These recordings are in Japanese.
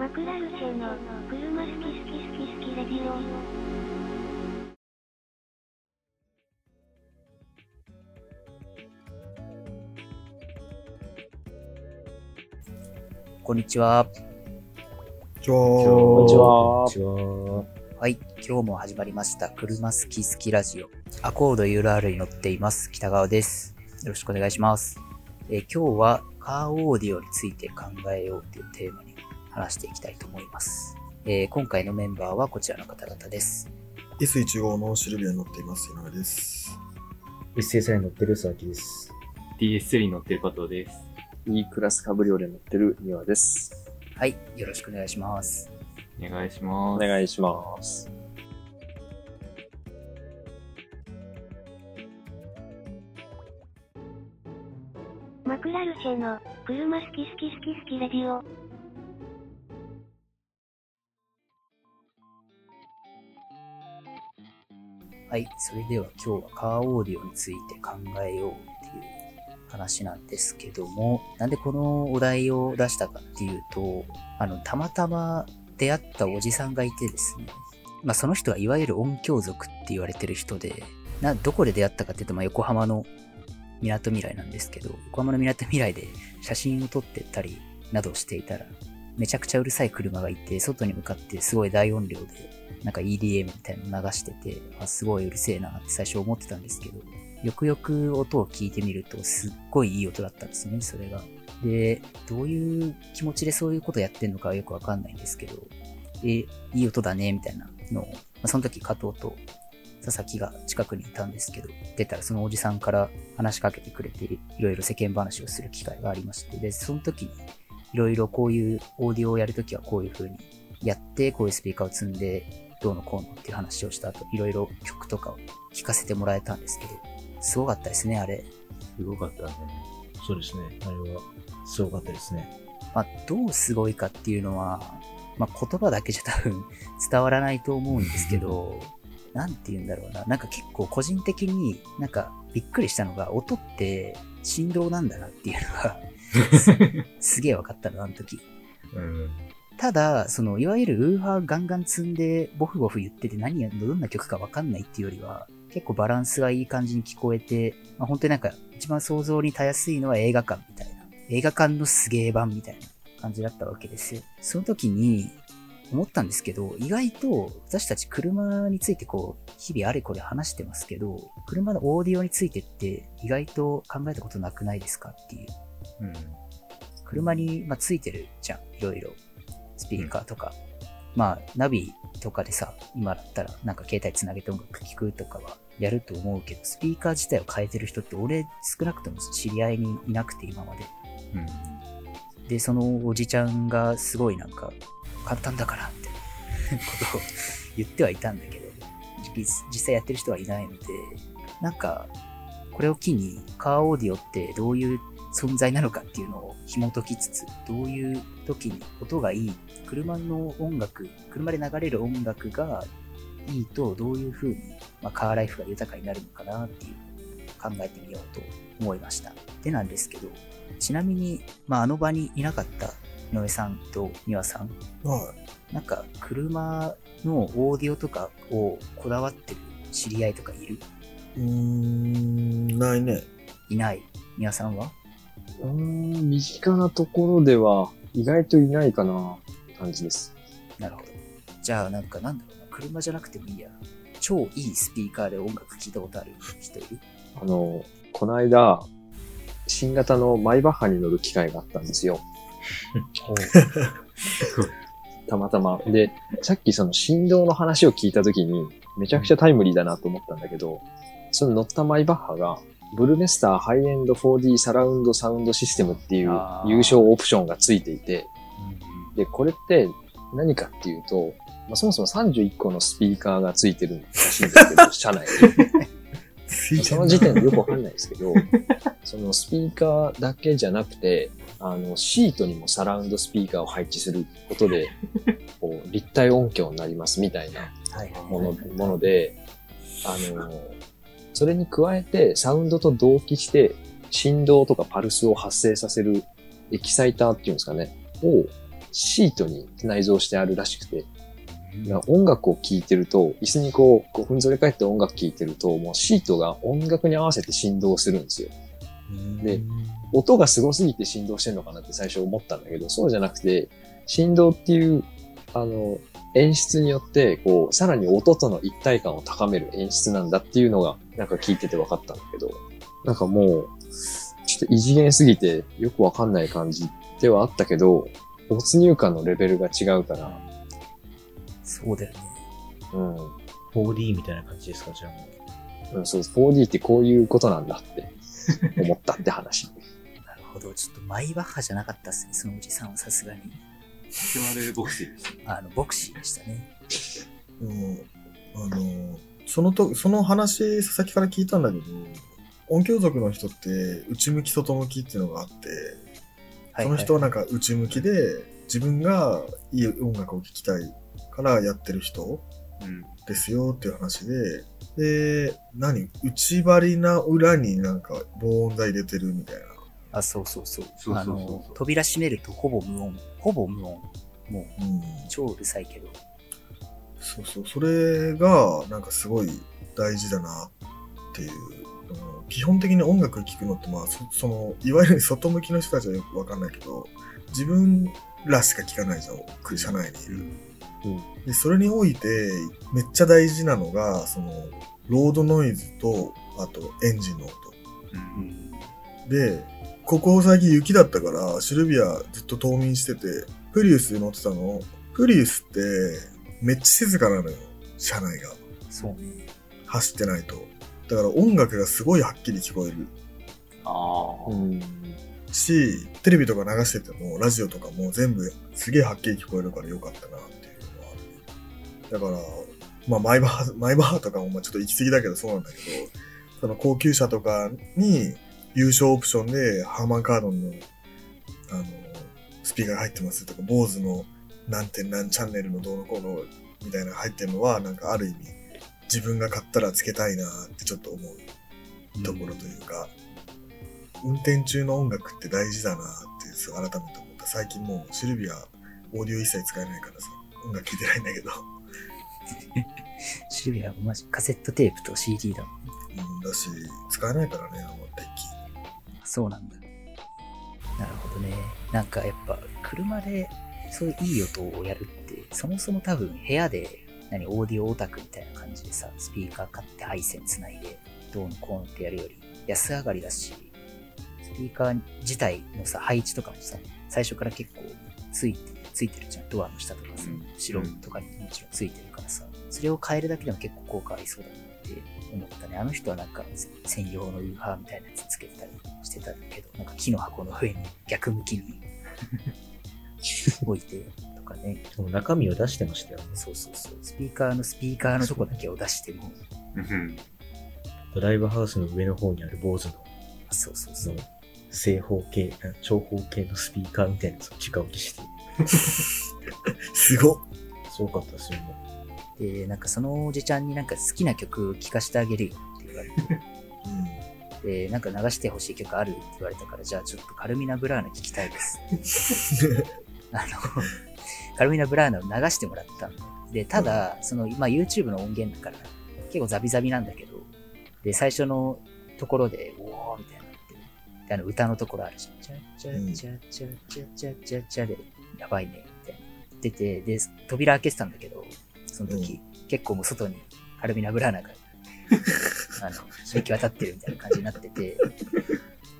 マクラルチェの車好き好き好き好きレディオ。こんにちは。こんにちは。ちは。はい。今日も始まりました。車好き好きラジオ。アコード URL に乗っています。北川です。よろしくお願いします。えー今日はカーオーディオについて考えようというテーマに話していきたいと思います。えー今回のメンバーはこちらの方々です。S15 のシルビアに乗っています。井上です。一斉さんに乗ってる佐々木です。DS3 に乗ってる加藤です。E クラスカブリオレ乗ってる庭です。はい。よろしくお願いします。お願いします。お願いします。マクラルチェの車好き好き好き好きレディオ。はい。それでは今日はカーオーディオについて考えようっていう話なんですけども、なんでこのお題を出したかっていうと、あの、たまたま出会ったおじさんがいてですね、まあその人はいわゆる音響族って言われてる人で、な、どこで出会ったかっていうと、まあ横浜の港未来なんですけど、横浜の港未来で写真を撮ってたりなどしていたら、めちゃくちゃうるさい車がいて、外に向かってすごい大音量でなんか EDM みたいなの流してて、あすごいうるせえなって最初思ってたんですけど、よくよく音を聞いてみると、すっごいいい音だったんですよね、それが。で、どういう気持ちでそういうことやってんのかよくわかんないんですけど、え、いい音だね、みたいなのを、まあ、その時加藤と佐々木が近くにいたんですけど、出たらそのおじさんから話しかけてくれて、いろいろ世間話をする機会がありまして、で、その時に、いろいろこういうオーディオをやるときはこういう風にやって、こういうスピーカーを積んで、どうのこうのっていう話をした後、いろいろ曲とかを聴かせてもらえたんですけど、すごかったですね、あれ。すごかったね。そうですね。あれは、すごかったですね。まあ、どうすごいかっていうのは、まあ、言葉だけじゃ多分伝わらないと思うんですけど、なんて言うんだろうな。なんか結構個人的になんかびっくりしたのが、音って振動なんだなっていうのがす すげえ分かったの、あの時。うん。ただ、その、いわゆるウーハーガンガン積んで、ボフボフ言ってて何や、どんな曲かわかんないっていうよりは、結構バランスがいい感じに聞こえて、まあ、本当になんか、一番想像にたやすいのは映画館みたいな。映画館のすげえ版みたいな感じだったわけですよ。その時に、思ったんですけど、意外と私たち車についてこう、日々あれこれ話してますけど、車のオーディオについてって意外と考えたことなくないですかっていう。うん。車に、まあ、ついてるじゃん、いろいろ。スピーカーとか。まあ、ナビとかでさ、今だったらなんか携帯つなげて音楽聴くとかはやると思うけど、スピーカー自体を変えてる人って俺少なくとも知り合いにいなくて今まで。うん。で、そのおじちゃんがすごいなんか、簡単だからってことを言ってはいたんだけど、実実際やってる人はいないので、なんか、これを機にカーオーディオってどういう存在なのかっていうのを紐解きつつ、どういう時に音がいい、車の音楽、車で流れる音楽がいいとどういう風に、まあ、カーライフが豊かになるのかなっていう考えてみようと思いました。でなんですけど、ちなみに、まあ、あの場にいなかった井上さんと美和さん、はなんか車のオーディオとかをこだわってる知り合いとかいる？い。うーん、ないね。いない美和さんは？うーん、身近なところでは意外といないかな、感じです。なるほど。じゃあなんかなんだろうな、車じゃなくてもいいや。超いいスピーカーで音楽聴いたことある？人いる？あの、この間、新型のマイバッハに乗る機会があったんですよ。たまたま。で、さっきその振動の話を聞いたときに、めちゃくちゃタイムリーだなと思ったんだけど、その乗ったマイバッハが、ブルネスターハイエンド 4D サラウンドサウンドシステムっていう優勝オプションがついていて、で、これって何かっていうと、まあ、そもそも31個のスピーカーがついてるらしいんですけど、車内に。その時点でよくわかんないですけど、そのスピーカーだけじゃなくて、あの、シートにもサラウンドスピーカーを配置することで、こう、立体音響になりますみたいなはいもの、もので、あの、それに加えてサウンドと同期して振動とかパルスを発生させるエキサイターっていうんですかね、をシートに内蔵してあるらしくて、音楽を聴いてると、椅子にこう、5分ぞれ返って音楽聴いてると、もうシートが音楽に合わせて振動するんですよ。で、音がすごすぎて振動してんのかなって最初思ったんだけど、そうじゃなくて、振動っていう、あの、演出によって、こう、さらに音との一体感を高める演出なんだっていうのが、なんか聞いてて分かったんだけど、なんかもう、ちょっと異次元すぎてよくわかんない感じではあったけど、没入感のレベルが違うから、そうだよね。うん。4D みたいな感じですか、じゃあもう。うん、そう、4D ってこういうことなんだって 思ったって話。なるほど。ちょっとマイバッハじゃなかったっすね、そのおじさんはさすがに。決まるボクシーでした。あの、ボクシーでしたね。うん。あの、そのと、その話、佐々木から聞いたんだけど、音響族の人って、内向き外向きっていうのがあって、はい、その人はなんか内向きで、自分がいい音楽を聴きたいからやってる人うん。ですよっていう話で、で、何？内張りな裏になんか防音材入れてるみたいな。あ、そうそうそう。そうそうそうあの、扉閉めるとほぼ無音。ほぼ無音。もう、うん。超うるさいけど。そうそう。それが、なんかすごい大事だなっていう。基本的に音楽聴くのって、まあそ、その、いわゆる外向きの人たちはよくわかんないけど、自分らしか聴かないじゃん。車内にいる。で、それにおいて、めっちゃ大事なのが、その、ロードノイズと、あと、エンジンの音。うん。で、ここ最近雪だったから、シルビアずっと冬眠してて、プリウス乗ってたの。プリウスって、めっちゃ静かなのよ。車内が。そうね。走ってないと。だから音楽がすごいはっきり聞こえるああ。ん。し、テレビとか流してても、ラジオとかも全部すげえはっきり聞こえるからよかったなっていうのはある。だから、まあマイバー、マイバーとかもまあちょっと行き過ぎだけどそうなんだけど、その高級車とかに優勝オプションでハーマンカードンの、あの、スピーカーが入ってますとか、坊主の何点何チャンネルのどうのこうのみたいなのが入ってるのは、なんかある意味、自分が買ったらつけたいなってちょっと思うところというか、運転中の音楽って大事だなって改めて思った。最近もうシルビアオーディオ一切使えないからさ、音楽聴いてないんだけど、シルビアはマジカセットテープと CD だもん。うん、だし、使えないからね、あのデッキ。そうなんだ。なるほどね。なんかやっぱ車でそういういい音をやるって、そもそも多分部屋で何オーディオオタクみたいな感じでさ、スピーカー買って配線つないで、どうのこうのってやるより安上がりだし、スピーカー自体のさ、配置とかもさ、最初から結構ついて、ついてるじゃん。ドアの下とかさうん、後ろとかにもちろんついてるからさ、それを変えるだけでも結構効果ありそうだなって思ったね。あの人はなんか専用のウーハーみたいなやつつけてたりしてたけど、なんか木の箱の上に逆向きに置いてとかね。中身を出してましたよね。そうそうそう。スピーカーのスピーカーのとこだけを出しても、うん。ドライブハウスの上の方にある坊主のそうそうそう。正方形、あ長方形のスピーカーみたいなやつを直置きして、すごっすごかったですよね。で、なんかそのおじちゃんになんか好きな曲聴かせてあげるよって言われて、うで、なんか流してほしい曲あるって言われたから、じゃあちょっとカルミナ・ブラーナ聴きたいです。あの、カルミナ・ブラーナを流してもらったの。で、ただ、その、まあ、YouTube の音源だから、結構ザビザビなんだけど、で、最初のところで、おーみたいになってる。で、あの、歌のところあるじゃん。チャチャチャチャチャチャチャチャで、やばいね、みたいな。出て、で、扉開けてたんだけど、その時、結構もう外にカルミナ・ブラーナが、あの、響き渡ってるみたいな感じになってて、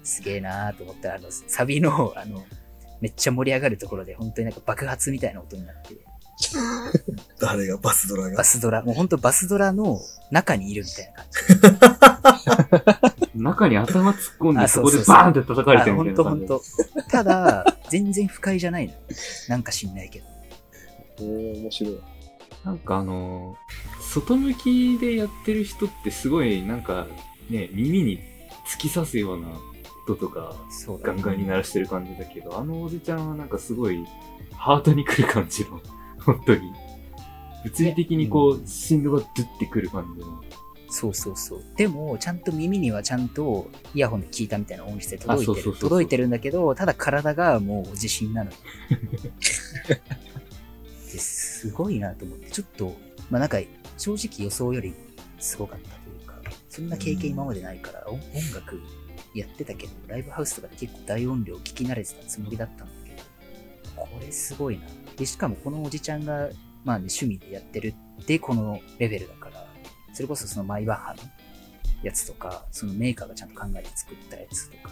すげえなーと思ったら、あの、サビの、あの、めっちゃ盛り上がるところで、本当になんか爆発みたいな音になって、誰がバスドラが？バ。スドラ、もう本当バスドラの中にいるみたいな感じ。中に頭突っ込んで、あそこでそうそうそうバーンって叩かれてるみたい本な感じ。当本当ただ、全然不快じゃないの。なんか知んないけど。えー、面白い。なんかあのー外向きでやってる人ってすごい、なんかね、耳に突き刺すような音とか、ガンガンに鳴らしてる感じだけど、あのおじちゃんはなんかすごい、ハートに来る感じの、本当に。物理的にこう、振動がドゥってくる感じの。そうそうそう。でも、ちゃんと耳にはちゃんとイヤホンで聞いたみたいな音質で届いてる。あそうそうそうそう届いてるんだけど、ただ体がもう自信なの すごいなと思って、ちょっと、まあなんか、正直予想よりすごかったというか、そんな経験今までないから、音音楽やってたけど、ライブハウスとかで結構大音量聞き慣れてたつもりだったんだけど、これすごいな。で、しかもこのおじちゃんが、まあね、趣味でやってるってこのレベルだから、それこそそのマイバッハのやつとか、そのメーカーがちゃんと考えて作ったやつとか、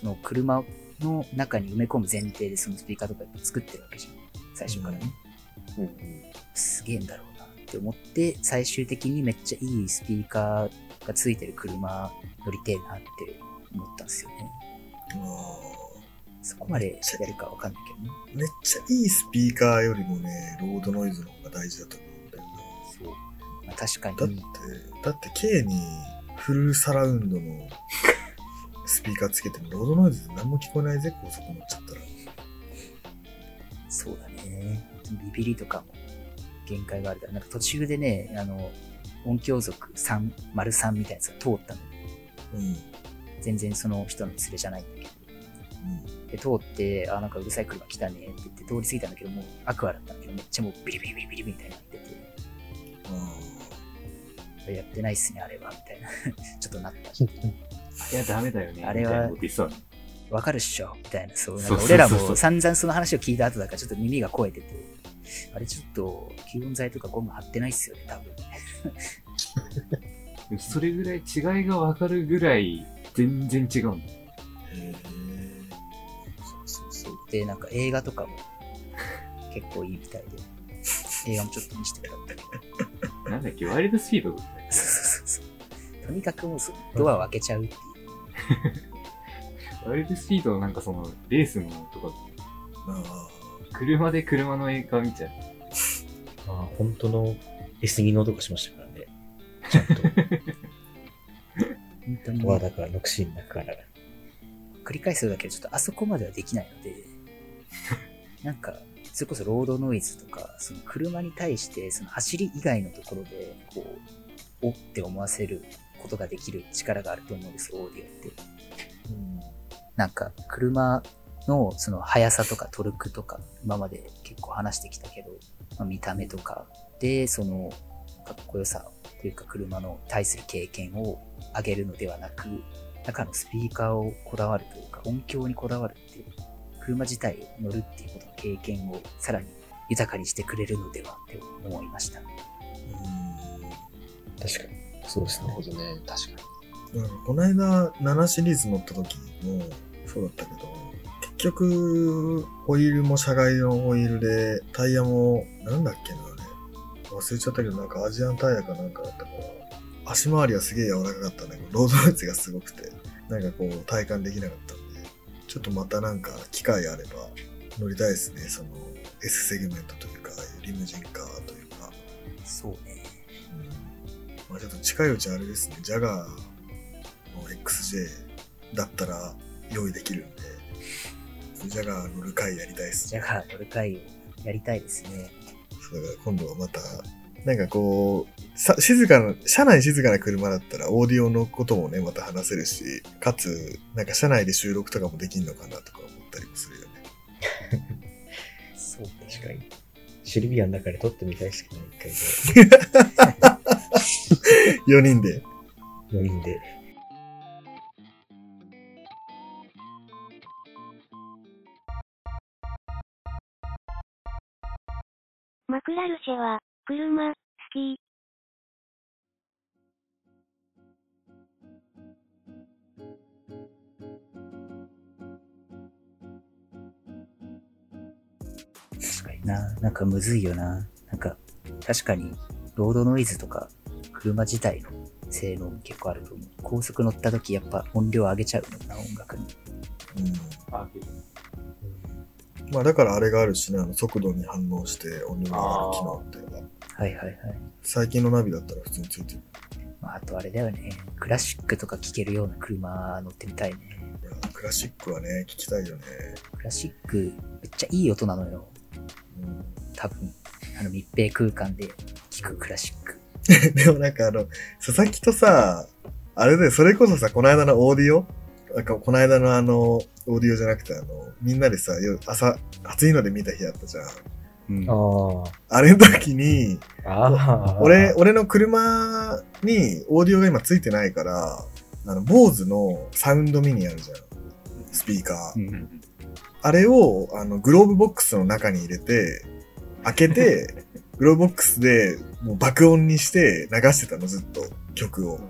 その車の中に埋め込む前提でそのスピーカーとか作ってるわけじゃん。最初からね。うんうんすげえんだろうなって思って、最終的にめっちゃいいスピーカーがついてる車乗りてえなって思ったんですよね。あそこまでやるかわかんないけどね。ーめっちゃいいスピーカーよりもね、ロードノイズの方が大事だと思うんだよそう。まあ、確かな。だってに、、だって K にフルサラウンドのスピーカーつけてもロードノイズで何も聞こえないぜ、高速乗っちゃったら。そうだね。ビビりとかも限界があるから、なんか途中でね、あの、音響族3、丸3みたいなやつが通ったの。うん。うん。全然その人の連れじゃないんだけど。で、通って、あ、なんかうるさい車来たねって言って通り過ぎたんだけど、もうアクアだったんだけど、めっちゃもうビリビリビリビリみたいになってて、あやってないっすね、あれは、みたいな。ちょっとなった。いや、ダメだよね。あれはわかるっしょみたいな、そう、なんか俺らも散々その話を聞いた後だからちょっと耳が肥えてて、あれちょっと吸音材とかゴム貼ってないっすよね、多分。それぐらい違いがわかるぐらい全然違うんだへそうそうそう。で、なんか映画とかも結構いいみたいで、映画もちょっと見せてもらったけど、なんだっけ、ワイルドスピードだったそうそうそうそう。とにかくもうそドアを開けちゃうっていう。ワイルドスピードのなんかその、レースのとか、ーあ車で車の映画見ちゃう。まあ、本当の S ギの音がしましたからね。ちゃんと。だから、ノクシーンだから。繰り返すだけでちょっとあそこまではできないので、なんか、それこそロードノイズとか、その車に対して、その走り以外のところで、こう、おって思わせることができる力があると思うんです、オーディオって。うん。なんか、車のその速さとかトルクとか、今まで結構話してきたけど、まあ、見た目とかで、その、かっこよさというか車の対する経験を上げるのではなく、中のスピーカーをこだわるというか、音響にこだわるっていう、車自体を乗るっていうことの経験をさらに豊かにしてくれるのではって思いました。確かに。そうですねなるほ。どね。確かに。なんかこの間7シリーズ乗った時もそうだったけど、結局、ホイールも車外のホイールで、タイヤも、なんだっけな、忘れちゃったけど、なんかアジアンタイヤかなんかだったから、足回りはすげえ柔らかかったんだけど、ロードノイズがすごくて、なんかこう、体感できなかったんで、ちょっとまたなんか、機会あれば、乗りたいですね、その、S セグメントというか、リムジンカーというか、そうね。まあちょっと近いうちあれですね、ジャガーの XJ だったら用意できるんで、ジャガー乗る回やりたいですね。じゃあ、乗る回をやりたいですね。だから今度はまた、なんかこう、さ静かな、車内静かな車だったらオーディオのこともね、また話せるし、かつ、なんか車内で収録とかもできんのかなとか思ったりもするよね。そうね。確かに。シルビアの中で撮ってみたいですけどね、一回4 人で。で。4人で。マクラルシェは、車、好き。確かにな。なんかむずいよな。なんか、確かに、ロードノイズとか、車自体の性能も結構あると思う。高速乗った時やっぱ音量上げちゃうもんな、音楽に。うん。まあだからあれがあるしね、あの速度に反応して音量が上がる機能っていうのが。はいはいはい。最近のナビだったら普通についてる。まあ、あとあれだよね。クラシックとか聴けるような車乗ってみたいね。いやクラシックはね、聞きたいよね。クラシック、めっちゃいい音なのよ。うん多分。あの密閉空間で聴くクラシック。でもなんかあの、佐々木とさ、あれで、それこそさ、この間のオーディオなんかこの間のあの、オーディオじゃなくてあの、みんなでさ、夜朝、暑いので見た日あったじゃん。うんああれの時に、あ。ああ。俺、俺の車にオーディオが今ついてないから、あの、坊主のサウンドミニあるじゃん。スピーカー。うんあれを、あの、グローブボックスの中に入れて、開けて、グローブボックスでもう爆音にして流してたの、ずっと。曲を。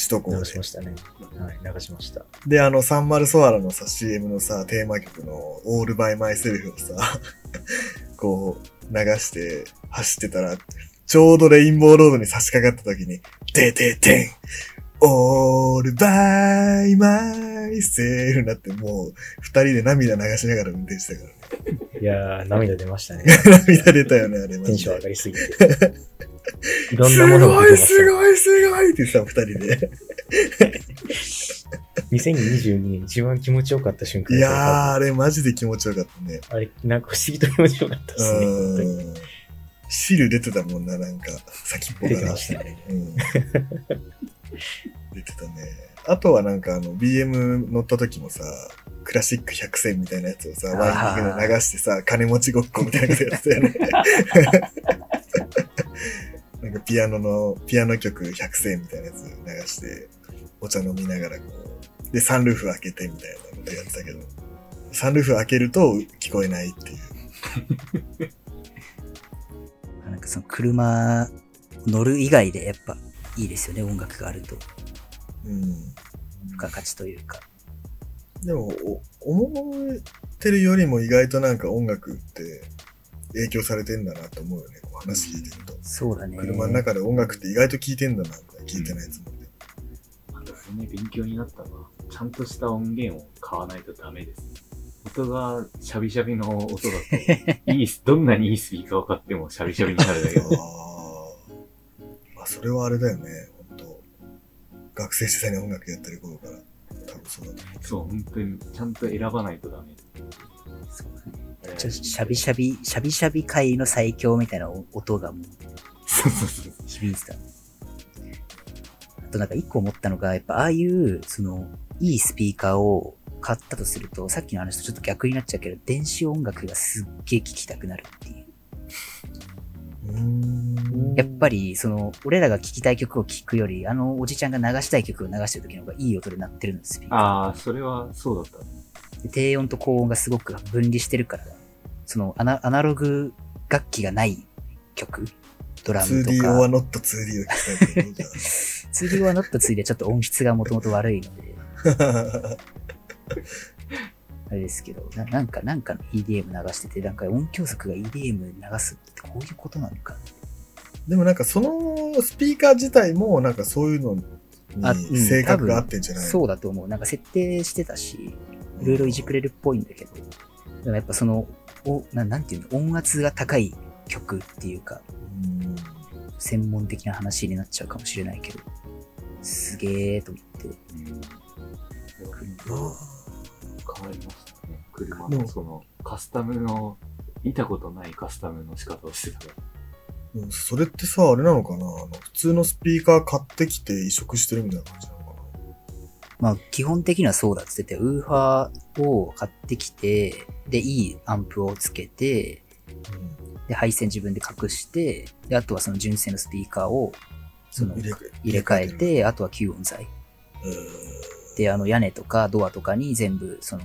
首都高で流しま。したね。はい、流しました。で、あの、サンマルソアラのさ、CM のさ、テーマ曲の All by Myself をさ、こう、流して走ってたら、ちょうどレインボーロードに差し掛かった時に、てててん !All by myself になって、もう、二人で涙流しながら運転してたからね。いやー、涙出ましたね。涙出たよね、あれ。マテンション上がりすぎて。いろんなものが出てましたね。すごいすごいってさ、二人で。2022年一番気持ちよかった瞬間いやー、あれマジで気持ちよかったね。あれ、なんか不思議と気持ちよかったですね。本当にうん。汁出てたもんな、なんか、先っぽから出てたね。うん。出てたね。あとはなんかあの、BM 乗った時もさ、クラシック100選みたいなやつをさ、ワイニングで流してさ、金持ちごっこみたいなやってたよね。なんかピアノの、ピアノ曲100選みたいなやつ流して、お茶飲みながらこう、で、サンルーフ開けてみたいなことやってたけど、サンルーフ開けると聞こえないっていう。なんかその車乗る以外でやっぱいいですよね、音楽があると。うん。付加価値というか。でも、お思ってるよりも意外となんか音楽って影響されてんだなと思うよね、こう話聞いてると。そうだね。車の中で音楽って意外と聴いてんだな、みたいいてないやつもね。あと、それね、勉強になったのは、ちゃんとした音源を買わないとダメです。音がシャビシャビの音だと、いい、どんなにいいスピーカーを買ってもシャビシャビになるだけあど。あ。まあ、それはあれだよね、本当学生時代に音楽やってる頃から、多分そうだと思う。そう、本当に、ちゃんと選ばないとダメ。そうだねえーちょシャビシャビ、シャビシャビ界の最強みたいな音がもうそうそうそう。響いてた。あとなんか一個思ったのが、やっぱああいう、その、いいスピーカーを買ったとすると、さっきの話とちょっと逆になっちゃうけど、電子音楽がすっげえ聴きたくなるっていう。やっぱり、その、俺らが聴きたい曲を聴くより、あのおじちゃんが流したい曲を流してる時の方がいい音で鳴ってるんです、スピーカー。ああ、それはそうだった。で低音と高音がすごく分離してるから、そのアナアナログ楽器がない曲、ドラムと 2D か、or not 2D を聞きたいけど、じゃ 2D はノットつい でちょっと音質がもともと悪いので、あ。あれですけど、ななんか、なんかの EDM 流してて、なんか音響族が EDM 流すってこういうことなのか。でもなんかそのスピーカー自体もなんかそういうのに性格があってんじゃないの？そうだと思う。なんか設定してたし、いろいろいじくれるっぽいんだけど、でもやっぱその、おななんていうの、音圧が高い曲っていうか、うん専門的な話になっちゃうかもしれないけど、すげーと思って。うん。変わりましたね。車のその、カスタムの、見たことないカスタムの仕方をしてたから。うんそれってさ、あれなのかな？あの普通のスピーカー買ってきて移植してるみたいな感じなの？かまあ、基本的にはそうだって言ってて、ウーファーを買ってきて、で、いいアンプをつけて、で、配線自分で隠して、で、あとはその純正のスピーカーを、その、入れ替え、て、あとは吸音材。えで、あの、屋根とかドアとかに全部、その、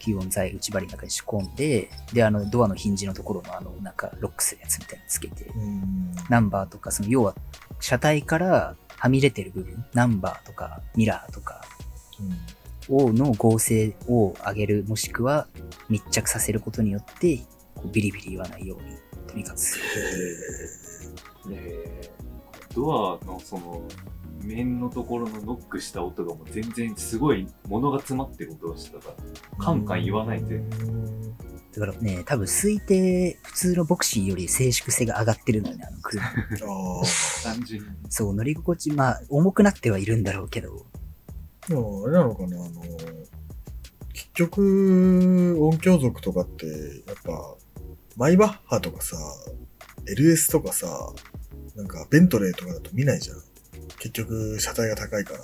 吸音材内張りの中に仕込んで、で、あの、ドアのヒンジのところのあの、なんか、ロックするやつみたいなのつけて、ナンバーとか、その、要は、車体からはみ出てる部分、ナンバーとか、ミラーとか、うんをの合成を上げる、もしくは密着させることによって、こうビリビリ言わないように、とにかくする。えー、ドアのその、面のところのノックした音がもう全然すごい物が詰まってる音がしてたから、カンカン言わないで。うんだからね、多分推定、普通のボクシーより静粛性が上がってるのよね、あの車。単純に。そう、乗り心地、まあ、重くなってはいるんだろうけど、でも、あれなのかなあの、結局、音響族とかって、やっぱ、マイバッハとかさ、LS とかさ、なんか、ベントレーとかだと見ないじゃん。結局、車体が高いから。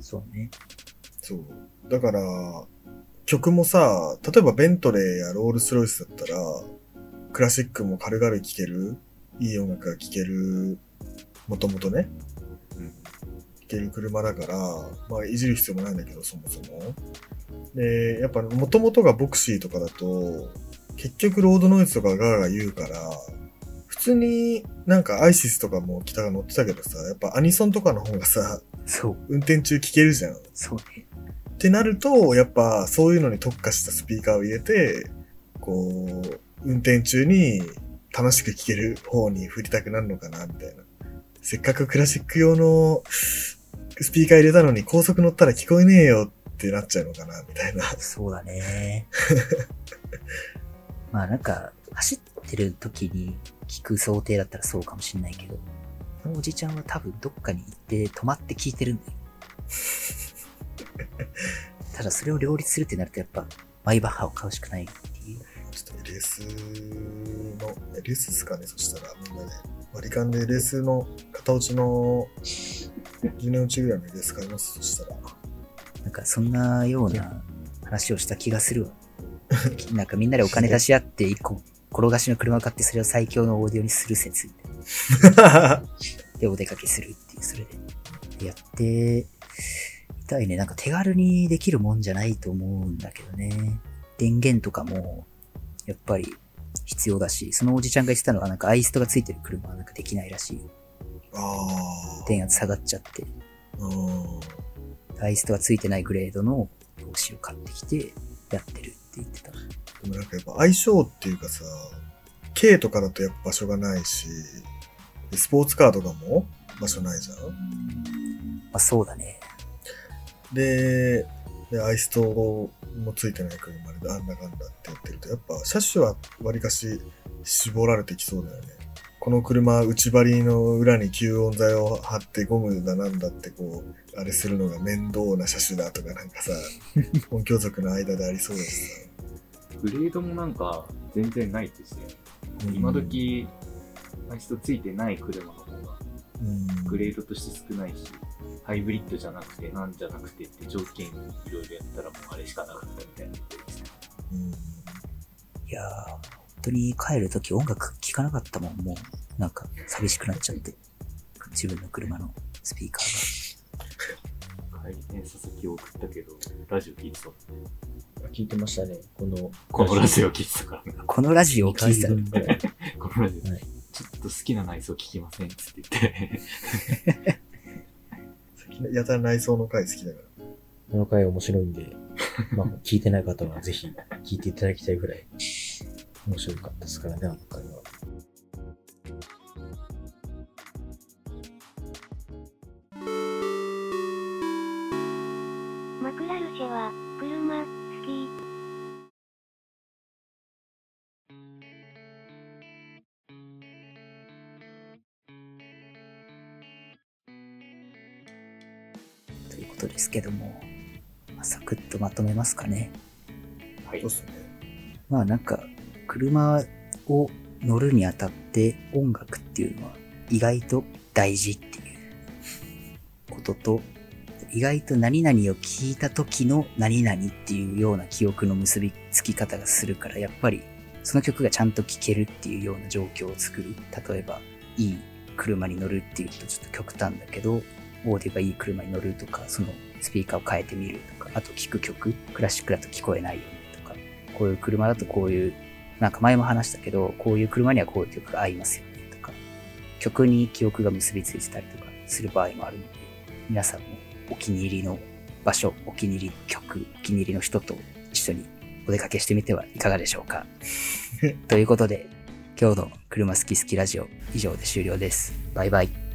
そうね。そう。だから、曲もさ、例えばベントレーやロールスロイスだったら、クラシックも軽々聴ける、いい音楽が聴ける、もともとね、うん。聴ける車だから、まあ、いじる必要もないんだけど、そもそも。で、やっぱ、もともとがボクシーとかだと、結局ロードノイズとかガーガー言うから、普通になんかアイシスとかも北が乗ってたけどさ、やっぱアニソンとかの方がさ、そう。運転中聴けるじゃん。そうね。ってなると、やっぱそういうのに特化したスピーカーを入れて、こう、運転中に楽しく聴ける方に振りたくなるのかな、みたいな。せっかくクラシック用のスピーカー入れたのに高速乗ったら聞こえねえよってなっちゃうのかな、みたいな。そうだね。まあなんか、走ってる時に聞く想定だったらそうかもしんないけど、このおじちゃんは多分どっかに行って止まって聞いてるんだよ。ただそれを両立するってなるとやっぱ、マイバッハを買うしかないっていう。ちょっと LS の、LS ですかね、そしたらみんなで。割り勘で LS の片落ちの10年落ちぐらいの LS 買います、そしたら。なんかそんなような話をした気がするわ。なんかみんなでお金出し合って一個転がしの車を買ってそれを最強のオーディオにする説でお出かけするっていう、それで。やって、みたいね。なんか手軽にできるもんじゃないと思うんだけどね。電源とかも、やっぱり必要だし、そのおじちゃんが言ってたのはなんかアイストがついてる車はなんかできないらしいよ。あ電圧下がっちゃって。アイストがついてないグレードの帽子を買ってきてやってるって言ってた。でもなんかやっぱ相性っていうかさ、軽とかだとやっぱ場所がないし、でスポーツカーとかも場所ないじゃん。まあそうだね。で、で、アイストもついてない車であんだかんだってやってると、やっぱ車種はわりかし絞られてきそうだよね。この車、内張りの裏に吸音材を貼ってゴムだなんだってこう、あれするのが面倒な車種だとかなんかさ、音響族の間でありそうだしさ。グレードもなんか全然ないですね。今時、アイストついてない車の方がうん、グレードとして少ないし、ハイブリッドじゃなくて、なんじゃなくてって条件いろいろやったらもうあれしかなかったみたいなことですね。うんいやー、本当に帰るとき音楽聴かなかったもん、もう。なんか寂しくなっちゃって。自分の車のスピーカー帰りね、佐々木を送ったけど、ラジオ聞いてた。聞いてましたね。この、このラジオ聞いてたからね。が。このラジオを聴いてたら、二回分ぐらいこのラジオ、はいちょっと好きな内装聞きませんっつって言って。やたら内装の回好きだから。この回面白いんで、まあ、聞いてない方はぜひ聞いていただきたいぐらい面白かったですからね、あの回いうことですけども、まあ、サクッとまとめますかね。はいそうっ。すね。まあなんか、車を乗るにあたって音楽っていうのは意外と大事っていうことと、意外と何々を聞いた時の何々っていうような記憶の結びつき方がするから、やっぱりその曲がちゃんと聴けるっていうような状況を作る。例えば、いい車に乗るっていうとちょっと極端だけど、オーディオがいい車に乗るとか、そのスピーカーを変えてみるとか、あと聴く曲、クラシックだと聞こえないようにとか、こういう車だとこういう、なんか前も話したけど、こういう車にはこういう曲が合いますよねとか、曲に記憶が結びついてたりとかする場合もあるので、皆さんもお気に入りの場所、お気に入りの曲、お気に入りの人と一緒にお出かけしてみてはいかがでしょうか。ということで、今日の車好き好きラジオ以上で終了です。バイバイ。